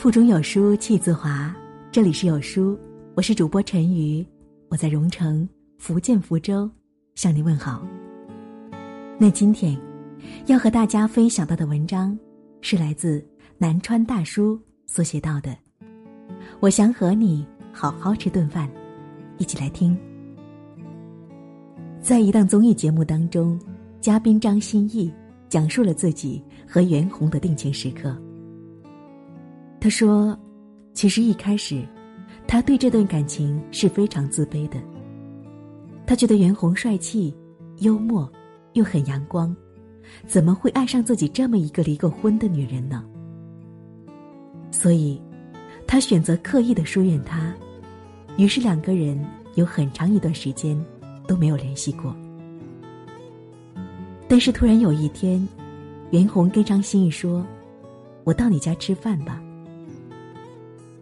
腹中有书气自华，这里是有书，我是主播陈瑜，我在蓉城福建福州向你问好。那今天要和大家分享到的文章是来自南川大叔所写到的，我想和你好好吃顿饭，一起来听。在一档综艺节目当中，嘉宾张歆艺讲述了自己和袁弘的定情时刻。他说：“其实一开始，他对这段感情是非常自卑的。他觉得袁弘帅气、幽默，又很阳光，怎么会爱上自己这么一个离过婚的女人呢？所以，他选择刻意的疏远他。于是两个人有很长一段时间都没有联系过。但是突然有一天，袁弘跟张歆艺说：‘我到你家吃饭吧。’”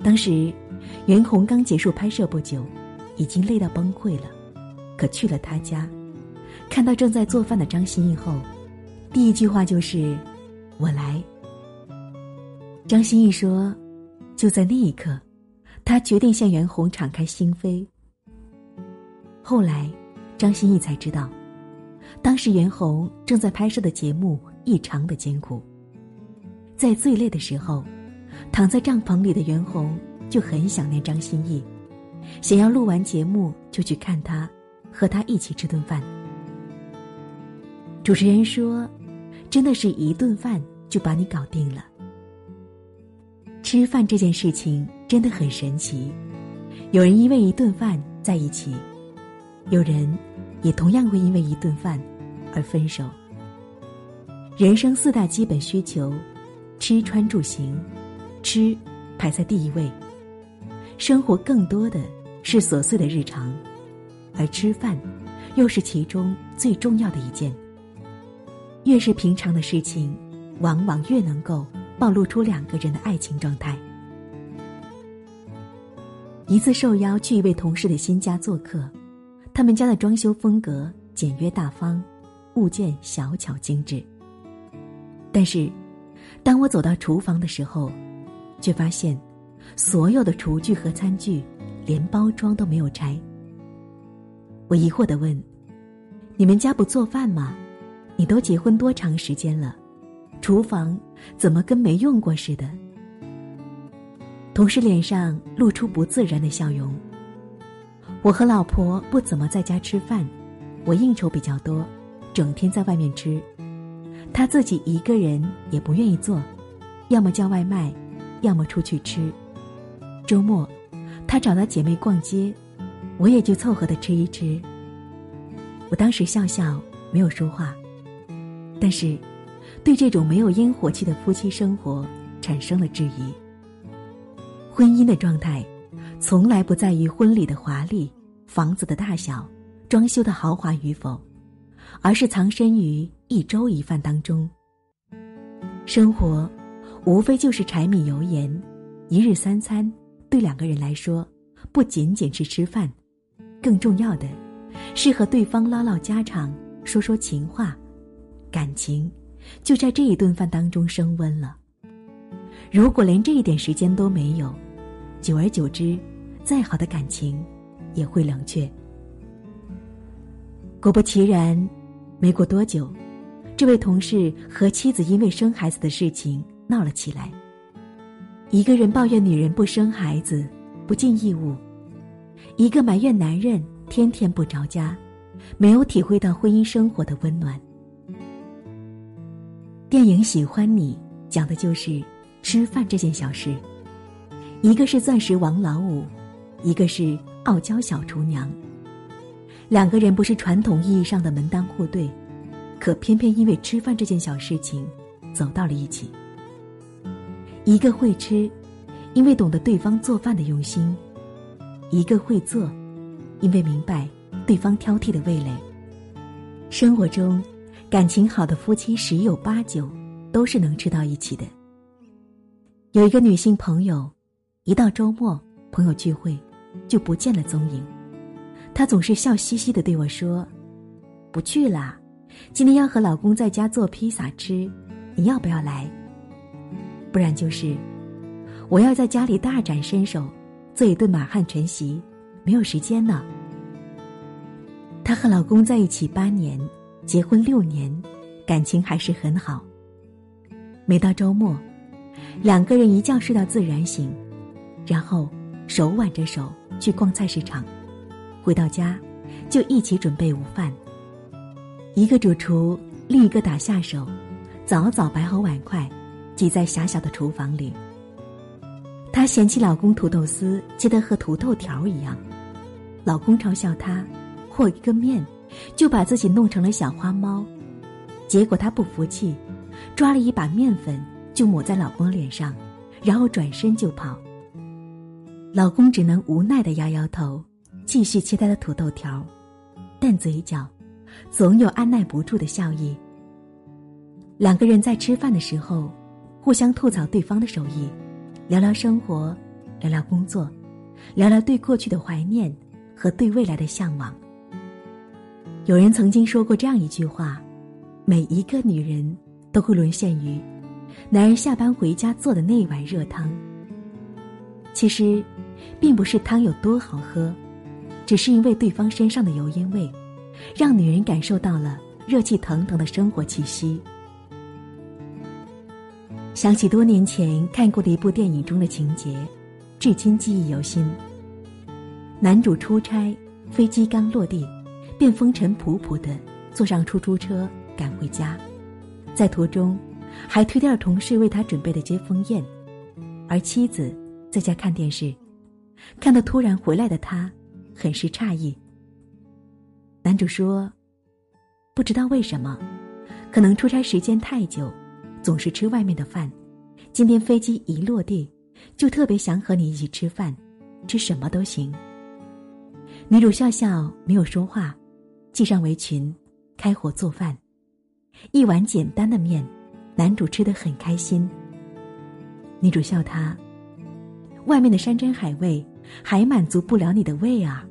当时，袁弘刚结束拍摄不久，已经累到崩溃了。可去了他家，看到正在做饭的张歆艺后，第一句话就是：“我来。”张歆艺说：“就在那一刻，他决定向袁弘敞开心扉。”后来，张歆艺才知道，当时袁弘正在拍摄的节目异常的艰苦，在最累的时候。躺在帐篷里的袁弘就很想念张歆艺，想要录完节目就去看他，和他一起吃顿饭。主持人说：“真的是一顿饭就把你搞定了。”吃饭这件事情真的很神奇，有人因为一顿饭在一起，有人也同样会因为一顿饭而分手。人生四大基本需求：吃、穿、住、行。吃排在第一位，生活更多的是琐碎的日常，而吃饭又是其中最重要的一件。越是平常的事情，往往越能够暴露出两个人的爱情状态。一次受邀去一位同事的新家做客，他们家的装修风格简约大方，物件小巧精致。但是，当我走到厨房的时候，却发现，所有的厨具和餐具，连包装都没有拆。我疑惑的问：“你们家不做饭吗？你都结婚多长时间了，厨房怎么跟没用过似的？”同事脸上露出不自然的笑容。我和老婆不怎么在家吃饭，我应酬比较多，整天在外面吃。他自己一个人也不愿意做，要么叫外卖。要么出去吃，周末，他找到姐妹逛街，我也就凑合的吃一吃。我当时笑笑，没有说话，但是，对这种没有烟火气的夫妻生活产生了质疑。婚姻的状态，从来不在于婚礼的华丽、房子的大小、装修的豪华与否，而是藏身于一粥一饭当中。生活。无非就是柴米油盐，一日三餐，对两个人来说，不仅仅是吃饭，更重要的，是和对方唠唠家常，说说情话，感情就在这一顿饭当中升温了。如果连这一点时间都没有，久而久之，再好的感情也会冷却。果不其然，没过多久，这位同事和妻子因为生孩子的事情。闹了起来。一个人抱怨女人不生孩子，不尽义务；一个埋怨男人天天不着家，没有体会到婚姻生活的温暖。电影《喜欢你》讲的就是吃饭这件小事。一个是钻石王老五，一个是傲娇小厨娘。两个人不是传统意义上的门当户对，可偏偏因为吃饭这件小事情，走到了一起。一个会吃，因为懂得对方做饭的用心；一个会做，因为明白对方挑剔的味蕾。生活中，感情好的夫妻十有八九都是能吃到一起的。有一个女性朋友，一到周末朋友聚会，就不见了踪影。她总是笑嘻嘻的对我说：“不去啦，今天要和老公在家做披萨吃，你要不要来？”不然就是，我要在家里大展身手，做一顿满汉全席，没有时间呢。她和老公在一起八年，结婚六年，感情还是很好。每到周末，两个人一觉睡到自然醒，然后手挽着手去逛菜市场，回到家就一起准备午饭。一个主厨，另一个打下手，早早摆好碗筷，挤在狭小的厨房里。她嫌弃老公土豆丝切得和土豆条一样，老公嘲笑她，和一个面，就把自己弄成了小花猫。结果她不服气，抓了一把面粉就抹在老公脸上，然后转身就跑。老公只能无奈的摇摇头，继续切他的土豆条，但嘴角总有按耐不住的笑意。两个人在吃饭的时候，互相吐槽对方的手艺。聊聊生活，聊聊工作，聊聊对过去的怀念和对未来的向往。有人曾经说过这样一句话：每一个女人都会沦陷于男人下班回家做的那一碗热汤。其实，并不是汤有多好喝，只是因为对方身上的油烟味，让女人感受到了热气腾腾的生活气息。想起多年前看过的一部电影中的情节，至今记忆犹新。男主出差，飞机刚落地，便风尘仆仆的坐上出租车赶回家，在途中还推掉同事为他准备的接风宴，而妻子在家看电视，看到突然回来的他，很是诧异。男主说：“不知道为什么，可能出差时间太久。”总是吃外面的饭，今天飞机一落地，就特别想和你一起吃饭，吃什么都行。女主笑笑没有说话，系上围裙，开火做饭，一碗简单的面，男主吃得很开心。女主笑他，外面的山珍海味还满足不了你的胃啊。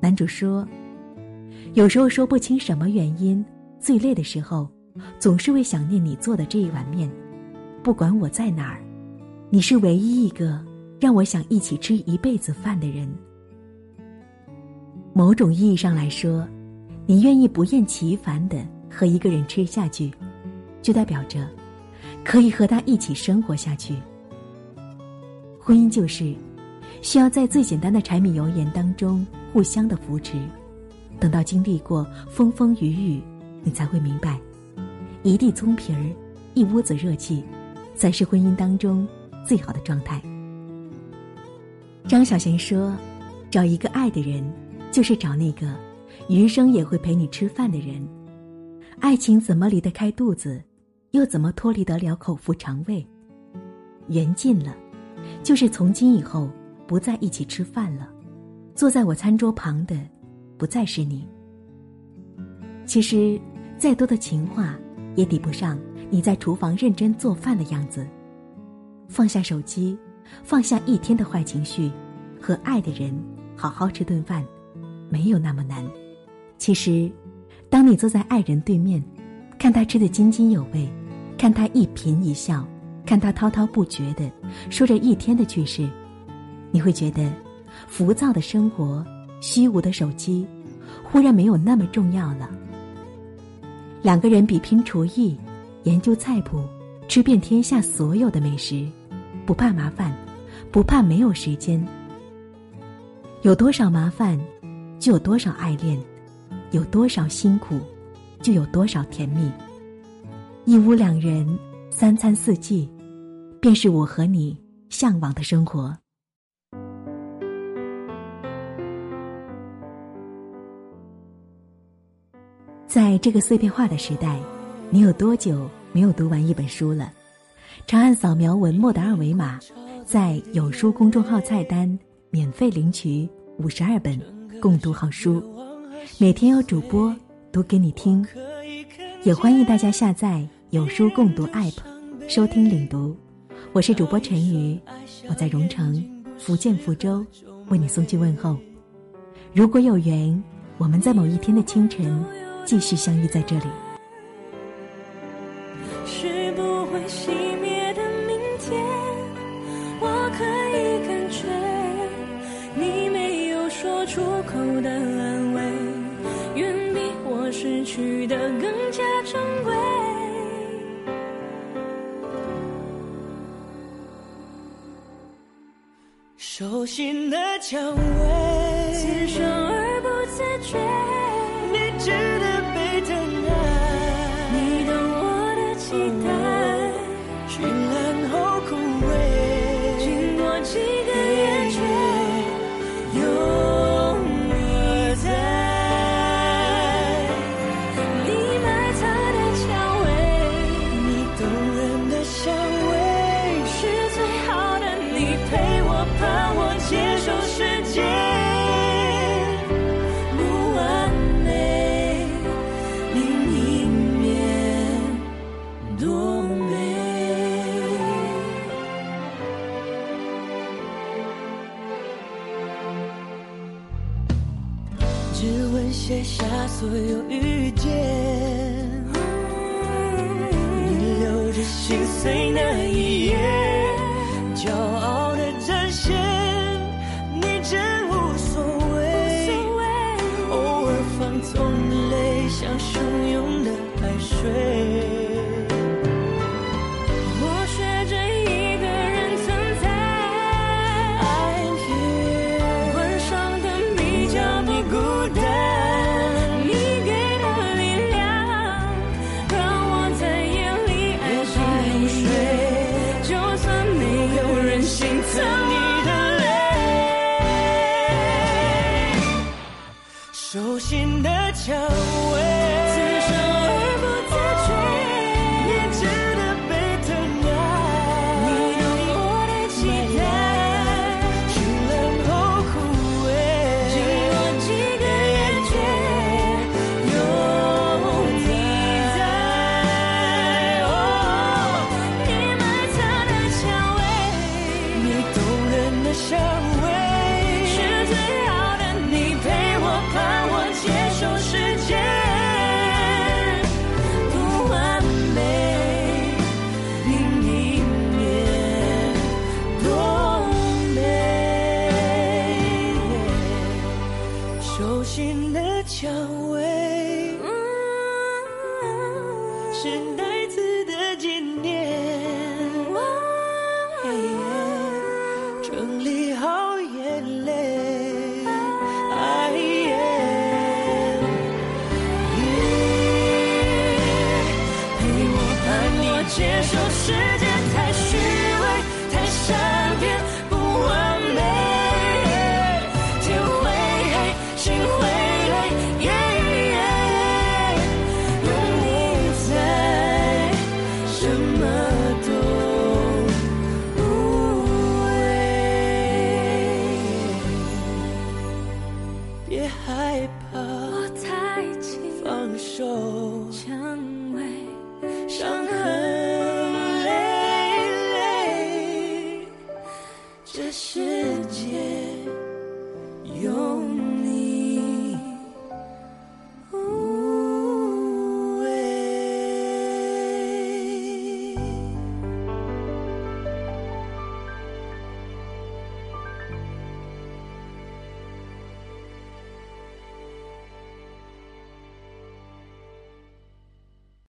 男主说，有时候说不清什么原因，最累的时候。总是会想念你做的这一碗面，不管我在哪儿，你是唯一一个让我想一起吃一辈子饭的人。某种意义上来说，你愿意不厌其烦的和一个人吃下去，就代表着可以和他一起生活下去。婚姻就是需要在最简单的柴米油盐当中互相的扶持，等到经历过风风雨雨，你才会明白。一地葱皮儿，一屋子热气，才是婚姻当中最好的状态。张小娴说：“找一个爱的人，就是找那个余生也会陪你吃饭的人。爱情怎么离得开肚子，又怎么脱离得了口腹肠胃？缘尽了，就是从今以后不在一起吃饭了。坐在我餐桌旁的，不再是你。其实，再多的情话。”也抵不上你在厨房认真做饭的样子。放下手机，放下一天的坏情绪，和爱的人好好吃顿饭，没有那么难。其实，当你坐在爱人对面，看他吃得津津有味，看他一颦一笑，看他滔滔不绝的说着一天的趣事，你会觉得，浮躁的生活、虚无的手机，忽然没有那么重要了。两个人比拼厨艺，研究菜谱，吃遍天下所有的美食，不怕麻烦，不怕没有时间。有多少麻烦，就有多少爱恋；有多少辛苦，就有多少甜蜜。一屋两人，三餐四季，便是我和你向往的生活。在这个碎片化的时代，你有多久没有读完一本书了？长按扫描文末的二维码，在有书公众号菜单免费领取五十二本共读好书，每天有主播读给你听。也欢迎大家下载有书共读 APP，收听领读。我是主播陈瑜，我在荣城福建福州为你送去问候。如果有缘，我们在某一天的清晨。继续相遇在这里。是不会熄灭的明天我可以感觉你没有说出口的安慰远比我失去的更加珍贵手心的蔷薇。待，所有雨 should 这世界。